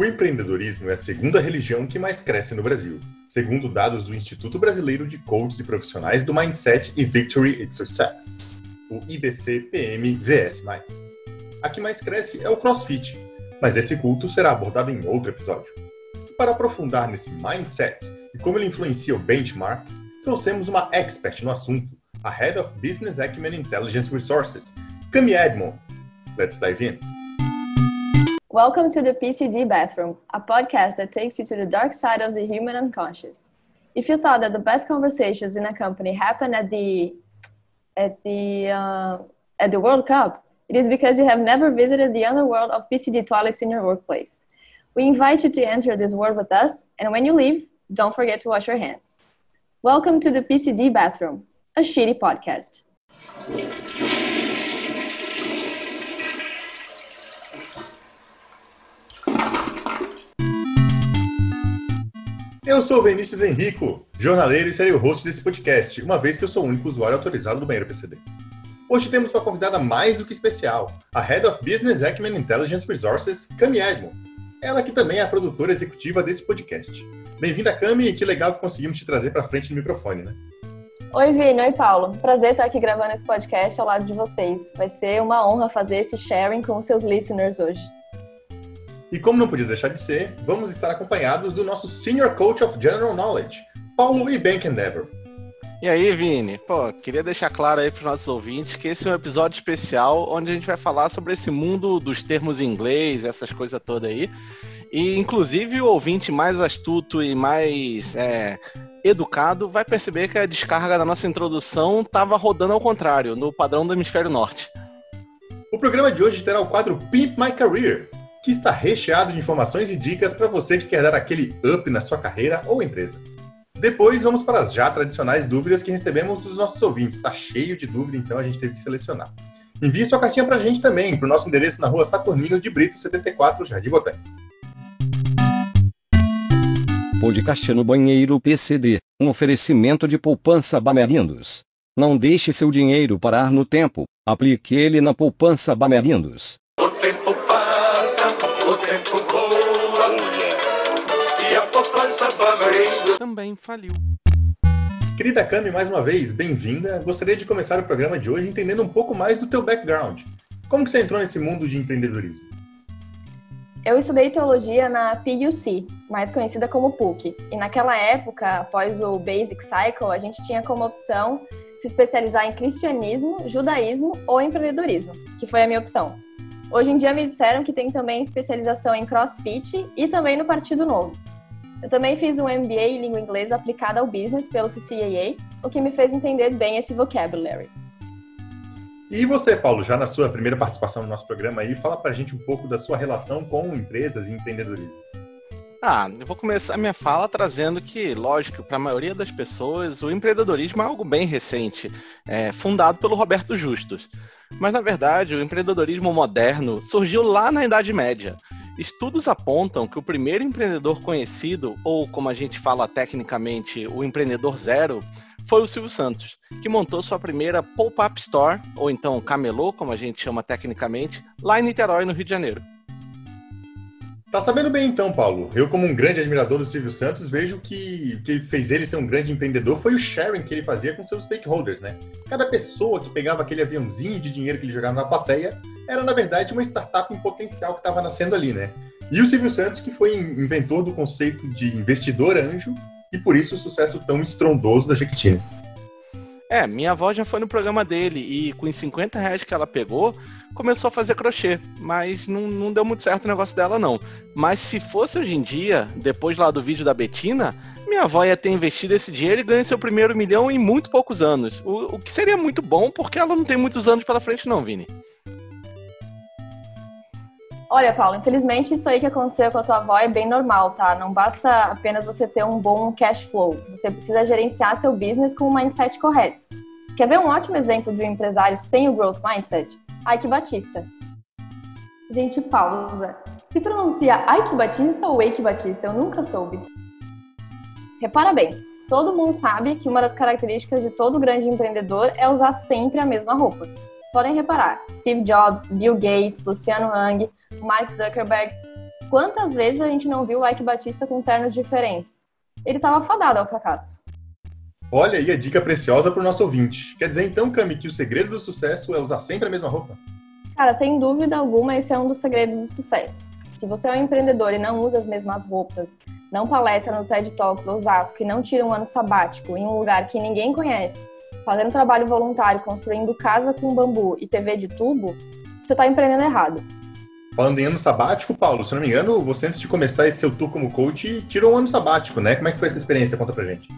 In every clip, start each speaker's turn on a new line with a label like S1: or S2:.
S1: O empreendedorismo é a segunda religião que mais cresce no Brasil, segundo dados do Instituto Brasileiro de Coaches e Profissionais do Mindset e Victory and Success, o IBC-PM-VS+. A que mais cresce é o CrossFit, mas esse culto será abordado em outro episódio. Para aprofundar nesse mindset e como ele influencia o benchmark, trouxemos uma expert no assunto, a Head of Business Acumen Intelligence Resources, Cami Edmond. Let's dive in.
S2: Welcome to the PCD Bathroom, a podcast that takes you to the dark side of the human unconscious. If you thought that the best conversations in a company happen at the at the uh, at the World Cup, it is because you have never visited the underworld of PCD toilets in your workplace. We invite you to enter this world with us, and when you leave, don't forget to wash your hands. Welcome to the PCD Bathroom, a shitty podcast.
S1: Eu sou Vinícius Henrico, jornaleiro e serei o host desse podcast, uma vez que eu sou o único usuário autorizado do banheiro PCD. Hoje temos uma convidada mais do que especial, a Head of Business Acumen Intelligence Resources, Cami Edmond. Ela que também é a produtora executiva desse podcast. Bem-vinda, Cami, que legal que conseguimos te trazer para frente do microfone, né?
S2: Oi, Vini. Oi, Paulo. Prazer estar aqui gravando esse podcast ao lado de vocês. Vai ser uma honra fazer esse sharing com os seus listeners hoje.
S1: E como não podia deixar de ser, vamos estar acompanhados do nosso Senior Coach of General Knowledge, Paulo e Bank Endeavor.
S3: E aí, Vini? Pô, queria deixar claro aí para os nossos ouvintes que esse é um episódio especial onde a gente vai falar sobre esse mundo dos termos em inglês, essas coisas todas aí. E, inclusive, o ouvinte mais astuto e mais é, educado vai perceber que a descarga da nossa introdução estava rodando ao contrário, no padrão do hemisfério norte.
S1: O programa de hoje terá o quadro Pimp My Career, que está recheado de informações e dicas para você que quer dar aquele up na sua carreira ou empresa. Depois vamos para as já tradicionais dúvidas que recebemos dos nossos ouvintes. Está cheio de dúvida, então a gente teve que selecionar. Envie sua cartinha para a gente também, para o nosso endereço na rua Saturnino de Brito 74, Jardim Botânico.
S4: Podcast no Banheiro PCD, um oferecimento de poupança Bamerindos. Não deixe seu dinheiro parar no tempo, aplique ele na
S5: poupança Bamerindos.
S3: Também faliu.
S1: Querida Cami, mais uma vez, bem-vinda. Gostaria de começar o programa de hoje entendendo um pouco mais do teu background. Como que você entrou nesse mundo de empreendedorismo?
S2: Eu estudei teologia na PUC, mais conhecida como PUC. E naquela época, após o Basic Cycle, a gente tinha como opção se especializar em cristianismo, judaísmo ou empreendedorismo, que foi a minha opção. Hoje em dia me disseram que tem também especialização em CrossFit e também no Partido Novo. Eu também fiz um MBA em língua inglesa aplicada ao business pelo CCAA, o que me fez entender bem esse vocabulary.
S1: E você, Paulo, já na sua primeira participação no nosso programa aí, fala pra gente um pouco da sua relação com empresas e empreendedorismo.
S3: Ah, eu vou começar a minha fala trazendo que, lógico, para a maioria das pessoas, o empreendedorismo é algo bem recente, é, fundado pelo Roberto Justus. Mas, na verdade, o empreendedorismo moderno surgiu lá na Idade Média. Estudos apontam que o primeiro empreendedor conhecido, ou como a gente fala tecnicamente, o empreendedor zero, foi o Silvio Santos, que montou sua primeira pop-up store, ou então camelô, como a gente chama tecnicamente, lá em Niterói, no Rio de Janeiro.
S1: Tá sabendo bem então, Paulo. Eu, como um grande admirador do Silvio Santos, vejo que o que fez ele ser um grande empreendedor foi o sharing que ele fazia com seus stakeholders, né? Cada pessoa que pegava aquele aviãozinho de dinheiro que ele jogava na plateia era, na verdade, uma startup em potencial que estava nascendo ali, né? E o Silvio Santos, que foi inventor do conceito de investidor anjo e por isso o sucesso tão estrondoso da Jequitina.
S3: É, minha avó já foi no programa dele e com os 50 reais que ela pegou, começou a fazer crochê. Mas não, não deu muito certo o negócio dela, não. Mas se fosse hoje em dia, depois lá do vídeo da Betina, minha avó ia ter investido esse dinheiro e ganho seu primeiro milhão em muito poucos anos. O, o que seria muito bom, porque ela não tem muitos anos pela frente, não, Vini.
S2: Olha, Paulo, infelizmente isso aí que aconteceu com a tua avó é bem normal, tá? Não basta apenas você ter um bom cash flow. Você precisa gerenciar seu business com o mindset correto. Quer ver um ótimo exemplo de um empresário sem o growth mindset? Ike Batista. Gente, pausa. Se pronuncia Ike Batista ou Ike Batista? Eu nunca soube. Repara bem, todo mundo sabe que uma das características de todo grande empreendedor é usar sempre a mesma roupa. Podem reparar, Steve Jobs, Bill Gates, Luciano Hang, Mark Zuckerberg, Quantas vezes a gente não viu o Ike Batista com ternos diferentes? Ele estava fadado ao fracasso.
S1: Olha aí a dica preciosa para o nosso ouvinte. Quer dizer então, Cami, que o segredo do sucesso é usar sempre a mesma roupa?
S2: Cara, sem dúvida alguma, esse é um dos segredos do sucesso. Se você é um empreendedor e não usa as mesmas roupas, não palestra no TED Talks Osasco e não tira um ano sabático em um lugar que ninguém conhece, fazendo trabalho voluntário, construindo casa com bambu e TV de tubo, você está empreendendo errado.
S1: Falando em ano sabático, Paulo, se não me engano, você antes de começar esse seu tour como coach, tirou um ano sabático, né? Como é que foi essa experiência? Conta pra gente.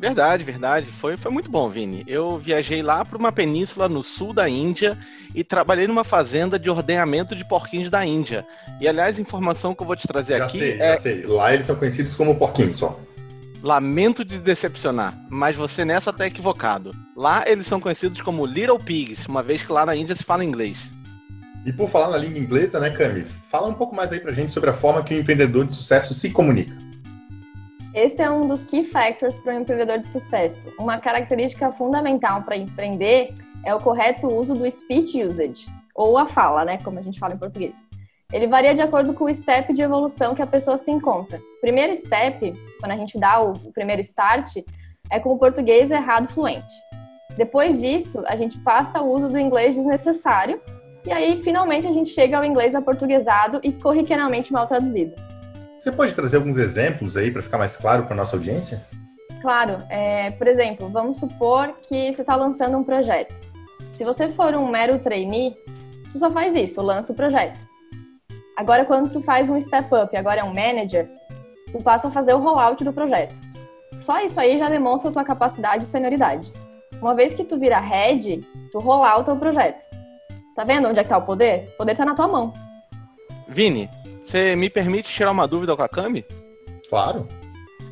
S3: Verdade, verdade. Foi, foi muito bom, Vini. Eu viajei lá para uma península no sul da Índia e trabalhei numa fazenda de ordenhamento de porquinhos da Índia. E, aliás, informação que eu vou te trazer
S1: já
S3: aqui
S1: sei,
S3: é...
S1: Já sei, Lá eles são conhecidos como porquinhos só.
S3: Lamento de decepcionar, mas você nessa tá equivocado. Lá eles são conhecidos como Little Pigs, uma vez que lá na Índia se fala inglês.
S1: E por falar na língua inglesa, né, Cami? Fala um pouco mais aí pra gente sobre a forma que o empreendedor de sucesso se comunica.
S2: Esse é um dos key factors para um empreendedor de sucesso. Uma característica fundamental para empreender é o correto uso do speech usage, ou a fala, né, como a gente fala em português. Ele varia de acordo com o step de evolução que a pessoa se encontra. O primeiro step, quando a gente dá o primeiro start, é com o português errado fluente. Depois disso, a gente passa ao uso do inglês desnecessário e aí finalmente a gente chega ao inglês aportuguesado e corriqueiramente mal traduzido.
S1: Você pode trazer alguns exemplos aí para ficar mais claro para nossa audiência?
S2: Claro. É, por exemplo, vamos supor que você está lançando um projeto. Se você for um mero trainee, tu só faz isso, lança o projeto. Agora, quando tu faz um step up, agora é um manager, tu passa a fazer o rollout do projeto. Só isso aí já demonstra a tua capacidade e senioridade. Uma vez que tu vira head, tu rollouta o projeto. Tá vendo onde é que tá o poder? O poder tá na tua mão.
S3: Vini, você me permite tirar uma dúvida com a Cami?
S1: Claro.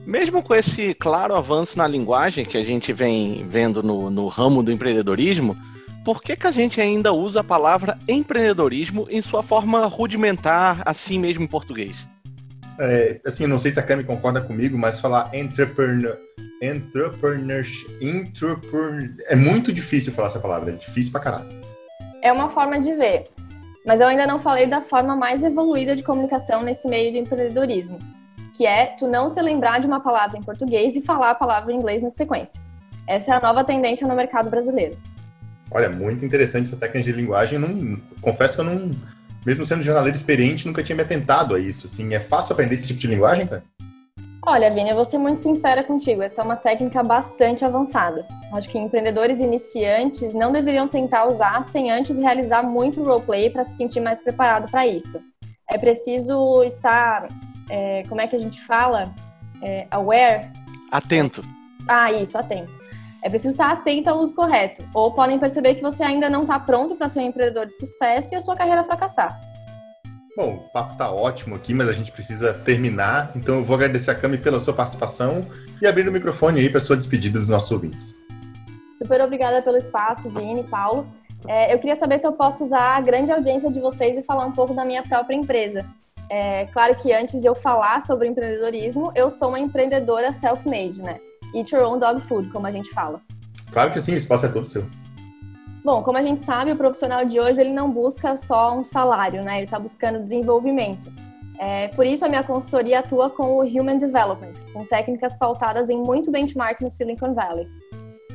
S3: Mesmo com esse claro avanço na linguagem que a gente vem vendo no, no ramo do empreendedorismo, por que, que a gente ainda usa a palavra empreendedorismo em sua forma rudimentar, assim mesmo em português?
S1: É, assim, não sei se a Cami concorda comigo, mas falar entrepreneur, entrepreneurship, entrepreneur, é muito difícil falar essa palavra, é difícil pra caralho.
S2: É uma forma de ver, mas eu ainda não falei da forma mais evoluída de comunicação nesse meio de empreendedorismo, que é tu não se lembrar de uma palavra em português e falar a palavra em inglês na sequência. Essa é a nova tendência no mercado brasileiro.
S1: Olha, muito interessante essa técnica de linguagem. Não, confesso que eu não, mesmo sendo jornaleiro experiente, nunca tinha me atentado a isso. Assim, é fácil aprender esse tipo de linguagem, cara?
S2: Olha, Vini, eu vou ser muito sincera contigo. Essa é uma técnica bastante avançada. Acho que empreendedores iniciantes não deveriam tentar usar sem antes realizar muito roleplay para se sentir mais preparado para isso. É preciso estar, é, como é que a gente fala? É, aware?
S3: Atento.
S2: Ah, isso, atento. É preciso estar atento ao uso correto. Ou podem perceber que você ainda não está pronto para ser um empreendedor de sucesso e a sua carreira fracassar.
S1: Bom, o papo tá ótimo aqui, mas a gente precisa terminar. Então eu vou agradecer a Cami pela sua participação e abrir o microfone aí para sua despedida dos nossos ouvintes.
S2: Super obrigada pelo espaço, Vini, Paulo. É, eu queria saber se eu posso usar a grande audiência de vocês e falar um pouco da minha própria empresa. É, claro que antes de eu falar sobre empreendedorismo, eu sou uma empreendedora self-made, né? Eat your own dog food, como a gente fala.
S1: Claro que sim, o espaço é todo seu.
S2: Bom, como a gente sabe, o profissional de hoje ele não busca só um salário, né? Ele está buscando desenvolvimento. É, por isso, a minha consultoria atua com o Human Development, com técnicas pautadas em muito benchmark no Silicon Valley.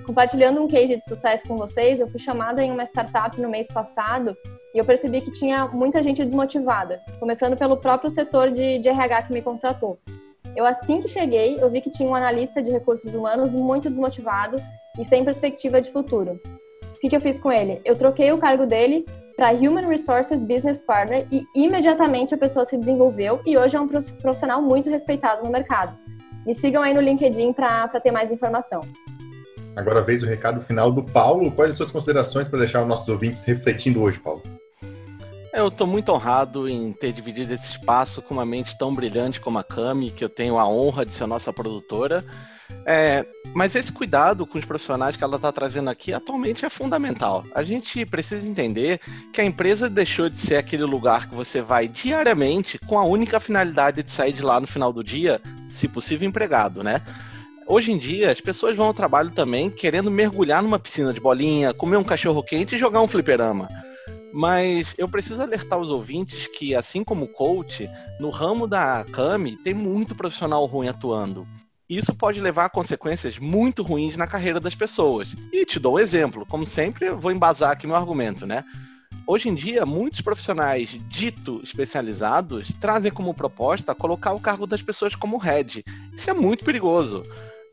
S2: Compartilhando um case de sucesso com vocês, eu fui chamada em uma startup no mês passado e eu percebi que tinha muita gente desmotivada, começando pelo próprio setor de, de RH que me contratou. Eu, assim que cheguei, eu vi que tinha um analista de recursos humanos muito desmotivado e sem perspectiva de futuro. O que, que eu fiz com ele? Eu troquei o cargo dele para Human Resources Business Partner e imediatamente a pessoa se desenvolveu e hoje é um profissional muito respeitado no mercado. Me sigam aí no LinkedIn para ter mais informação.
S1: Agora vez o recado final do Paulo. Quais as suas considerações para deixar os nossos ouvintes refletindo hoje, Paulo?
S3: Eu estou muito honrado em ter dividido esse espaço com uma mente tão brilhante como a Cami, que eu tenho a honra de ser nossa produtora. É, mas esse cuidado com os profissionais que ela está trazendo aqui atualmente é fundamental. A gente precisa entender que a empresa deixou de ser aquele lugar que você vai diariamente com a única finalidade de sair de lá no final do dia, se possível, empregado, né? Hoje em dia, as pessoas vão ao trabalho também querendo mergulhar numa piscina de bolinha, comer um cachorro quente e jogar um fliperama. Mas eu preciso alertar os ouvintes que, assim como o coach, no ramo da Kami tem muito profissional ruim atuando. Isso pode levar a consequências muito ruins na carreira das pessoas. E te dou um exemplo, como sempre, vou embasar aqui meu argumento, né? Hoje em dia, muitos profissionais dito especializados trazem como proposta colocar o cargo das pessoas como head. Isso é muito perigoso.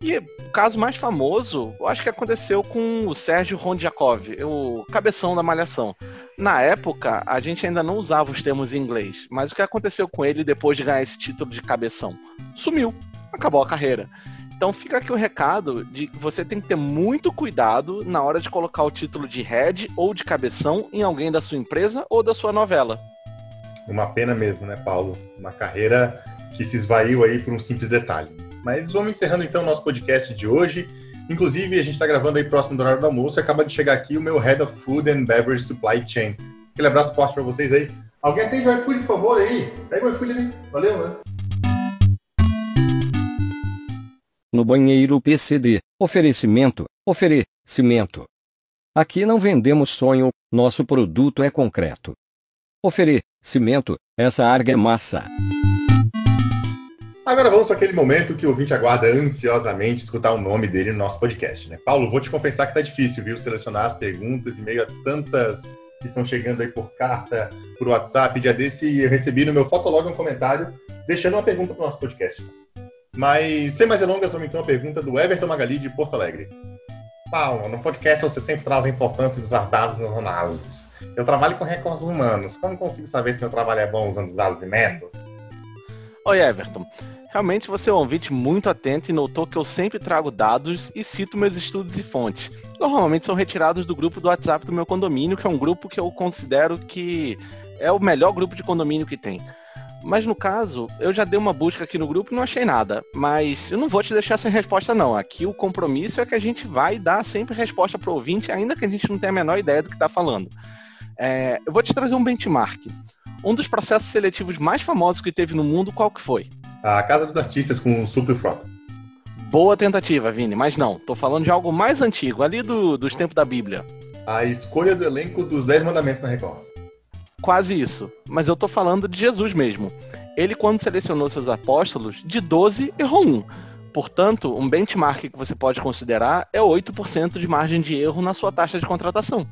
S3: E o caso mais famoso, eu acho que aconteceu com o Sérgio Rondjakov, o cabeção da Malhação. Na época, a gente ainda não usava os termos em inglês, mas o que aconteceu com ele depois de ganhar esse título de cabeção? Sumiu, acabou a carreira. Então fica aqui o recado de que você tem que ter muito cuidado na hora de colocar o título de head ou de cabeção em alguém da sua empresa ou da sua novela.
S1: Uma pena mesmo, né, Paulo? Uma carreira que se esvaiu aí por um simples detalhe. Mas vamos encerrando então o nosso podcast de hoje. Inclusive, a gente está gravando aí próximo do horário do almoço e acaba de chegar aqui o meu Head of Food and Beverage Supply Chain. Aquele abraço forte para vocês aí. Alguém atende o iFood, por favor, aí? Pega o iFood ali. Valeu, né?
S4: No banheiro PCD. Oferecimento. Oferecimento. Aqui não vendemos sonho, nosso produto é concreto. Oferecimento. Essa arga é.
S1: Agora vamos para aquele momento que o ouvinte aguarda ansiosamente escutar o nome dele no nosso podcast, né? Paulo, vou te confessar que tá difícil, viu? Selecionar as perguntas e meio a tantas que estão chegando aí por carta, por WhatsApp. Dia desse eu recebi no meu Fotolog um comentário deixando uma pergunta para o nosso podcast. Mas, sem mais delongas, vamos então a pergunta do Everton Magali de Porto Alegre. Paulo, no podcast você sempre traz a importância dos dados nas análises. Eu trabalho com recursos humanos. Como consigo saber se meu trabalho é bom usando os dados e métodos?
S3: Oi, Everton. Realmente você é um ouvinte muito atento e notou que eu sempre trago dados e cito meus estudos e fontes. Normalmente são retirados do grupo do WhatsApp do meu condomínio, que é um grupo que eu considero que é o melhor grupo de condomínio que tem. Mas no caso, eu já dei uma busca aqui no grupo e não achei nada. Mas eu não vou te deixar sem resposta, não. Aqui o compromisso é que a gente vai dar sempre resposta para o ouvinte, ainda que a gente não tenha a menor ideia do que está falando. É, eu vou te trazer um benchmark. Um dos processos seletivos mais famosos que teve no mundo, qual que foi?
S1: A Casa dos Artistas com o Super Frota.
S3: Boa tentativa, Vini, mas não. Tô falando de algo mais antigo, ali do, dos tempos da Bíblia.
S1: A escolha do elenco dos Dez Mandamentos na Record.
S3: Quase isso. Mas eu tô falando de Jesus mesmo. Ele, quando selecionou seus apóstolos, de 12 errou um. Portanto, um benchmark que você pode considerar é 8% de margem de erro na sua taxa de contratação.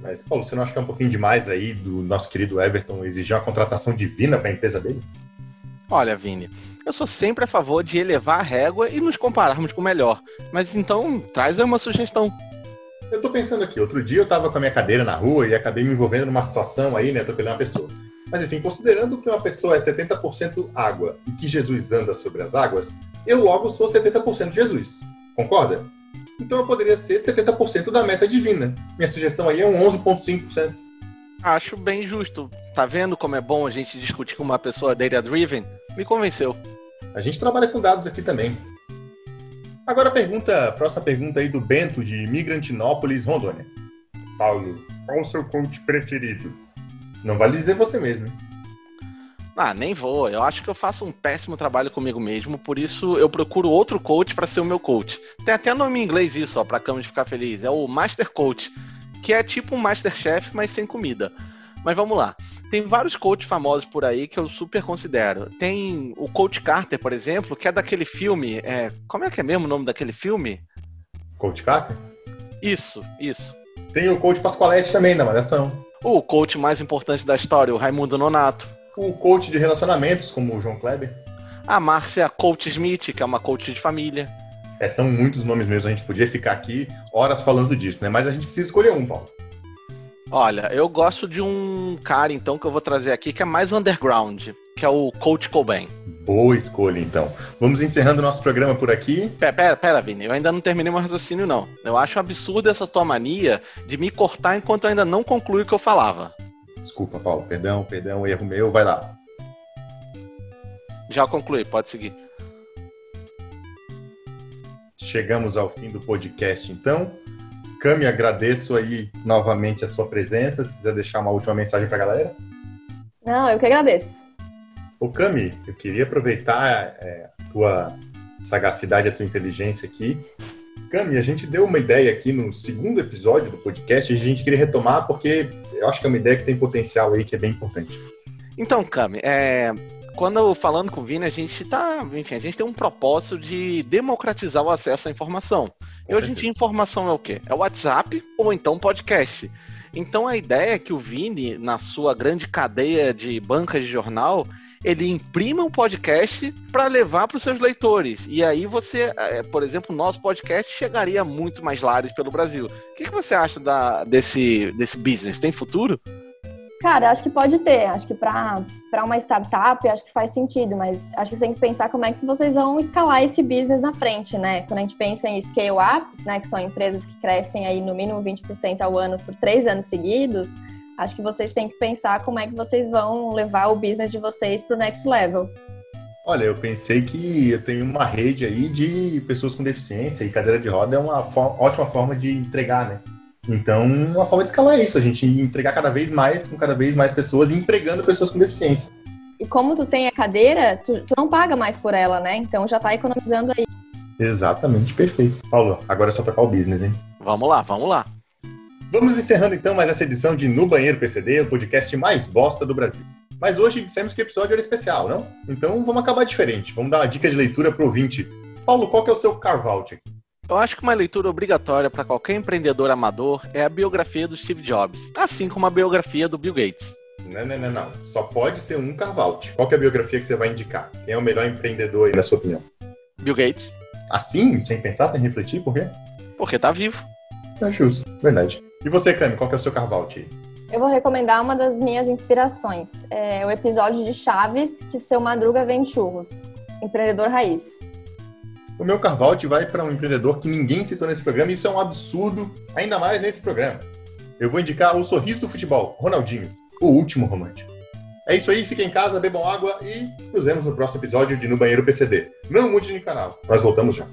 S1: Mas, Paulo, você não acha que é um pouquinho demais aí do nosso querido Everton exigir uma contratação divina para a empresa dele?
S3: Olha, Vini, eu sou sempre a favor de elevar a régua e nos compararmos com o melhor. Mas então, traz aí uma sugestão.
S1: Eu tô pensando aqui, outro dia eu tava com a minha cadeira na rua e acabei me envolvendo numa situação aí, né, atropelando uma pessoa. Mas enfim, considerando que uma pessoa é 70% água e que Jesus anda sobre as águas, eu logo sou 70% Jesus. Concorda? Então eu poderia ser 70% da meta divina. Minha sugestão aí é um 11,5%.
S3: Acho bem justo. Tá vendo como é bom a gente discutir com uma pessoa data-driven? Me convenceu.
S1: A gente trabalha com dados aqui também. Agora pergunta, próxima pergunta aí do Bento de Migrantinópolis, Rondônia. Paulo, qual o seu coach preferido? Não vale dizer você mesmo.
S3: Ah, nem vou. Eu acho que eu faço um péssimo trabalho comigo mesmo, por isso eu procuro outro coach para ser o meu coach. Tem até nome em inglês isso, ó, pra cama de ficar feliz. É o Master Coach, que é tipo um Masterchef, mas sem comida. Mas vamos lá. Tem vários coaches famosos por aí que eu super considero. Tem o Coach Carter, por exemplo, que é daquele filme. É... Como é que é mesmo o nome daquele filme?
S1: Coach Carter?
S3: Isso, isso.
S1: Tem o coach Pascoaletti também, na Malhação.
S3: O coach mais importante da história, o Raimundo Nonato.
S1: O coach de relacionamentos, como o João Kleber.
S3: A Márcia Coach Smith, que é uma coach de família.
S1: É, são muitos nomes mesmo, a gente podia ficar aqui horas falando disso, né? Mas a gente precisa escolher um, Paulo.
S3: Olha, eu gosto de um cara, então, que eu vou trazer aqui, que é mais underground, que é o Coach Cobain.
S1: Boa escolha, então. Vamos encerrando o nosso programa por aqui.
S3: Pera, pera, pera, Vini, eu ainda não terminei meu raciocínio, não. Eu acho absurdo essa tua mania de me cortar enquanto eu ainda não concluí o que eu falava.
S1: Desculpa, Paulo. Perdão, perdão, erro meu. Vai lá.
S3: Já concluí, pode seguir.
S1: Chegamos ao fim do podcast, então. Cami, agradeço aí novamente a sua presença. Se quiser deixar uma última mensagem para a galera.
S2: Não, eu que agradeço.
S1: Ô, Cami, eu queria aproveitar é, a tua sagacidade, a tua inteligência aqui Cami, a gente deu uma ideia aqui no segundo episódio do podcast e a gente queria retomar porque eu acho que é uma ideia que tem potencial aí que é bem importante.
S3: Então, Cami, é, quando falando com o Vini, a gente tá, enfim, a gente tem um propósito de democratizar o acesso à informação. E hoje em dia, informação é o quê? É o WhatsApp ou então podcast. Então a ideia é que o Vini, na sua grande cadeia de bancas de jornal, ele imprima um podcast para levar para os seus leitores. E aí você, é, por exemplo, o nosso podcast chegaria a muito mais lares pelo Brasil. O que, que você acha da, desse, desse business? Tem futuro?
S2: Cara, acho que pode ter. Acho que para uma startup, acho que faz sentido, mas acho que você tem que pensar como é que vocês vão escalar esse business na frente, né? Quando a gente pensa em scale-ups, né, que são empresas que crescem aí no mínimo 20% ao ano por três anos seguidos, acho que vocês têm que pensar como é que vocês vão levar o business de vocês para o next level.
S1: Olha, eu pensei que eu tenho uma rede aí de pessoas com deficiência e cadeira de roda é uma ótima forma de entregar, né? Então, uma forma de escalar é isso, a gente entregar cada vez mais com cada vez mais pessoas e empregando pessoas com deficiência.
S2: E como tu tem a cadeira, tu, tu não paga mais por ela, né? Então já tá economizando aí.
S1: Exatamente, perfeito. Paulo, agora é só tocar o business, hein?
S3: Vamos lá, vamos lá.
S1: Vamos encerrando então mais essa edição de No Banheiro PCD, o podcast mais bosta do Brasil. Mas hoje dissemos que o episódio era especial, não? Então vamos acabar diferente. Vamos dar uma dica de leitura pro ouvinte. Paulo, qual que é o seu carvalte aqui?
S3: Eu acho que uma leitura obrigatória para qualquer empreendedor amador é a biografia do Steve Jobs, assim como a biografia do Bill Gates.
S1: Não, não, não, não. Só pode ser um Carvalho. Qual é a biografia que você vai indicar? Quem é o melhor empreendedor aí, na sua opinião?
S3: Bill Gates.
S1: Assim? Sem pensar, sem refletir? Por quê?
S3: Porque tá vivo.
S1: É justo, verdade. E você, Cami, qual que é o seu Carvalho aí?
S2: Eu vou recomendar uma das minhas inspirações. É o episódio de Chaves, que o seu Madruga vende churros. Empreendedor raiz.
S1: O meu Carvalho vai para um empreendedor que ninguém citou nesse programa, e isso é um absurdo, ainda mais nesse programa. Eu vou indicar o sorriso do futebol, Ronaldinho, o último romântico. É isso aí, fiquem em casa, bebam água e nos vemos no próximo episódio de No Banheiro PCD. Não mude de canal, nós voltamos já.